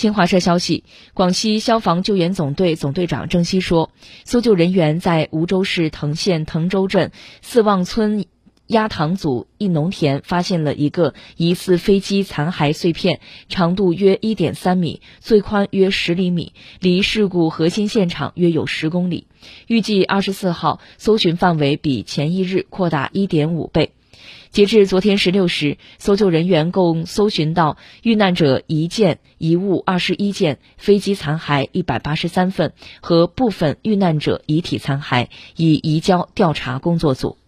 新华社消息，广西消防救援总队总队长郑希说，搜救人员在梧州市藤县藤州镇四望村鸭塘组一农田发现了一个疑似飞机残骸碎片，长度约一点三米，最宽约十厘米，离事故核心现场约有十公里。预计二十四号搜寻范围比前一日扩大一点五倍。截至昨天十六时，搜救人员共搜寻到遇难者一件、遗物二十一件、飞机残骸一百八十三份和部分遇难者遗体残骸，已移交调查工作组。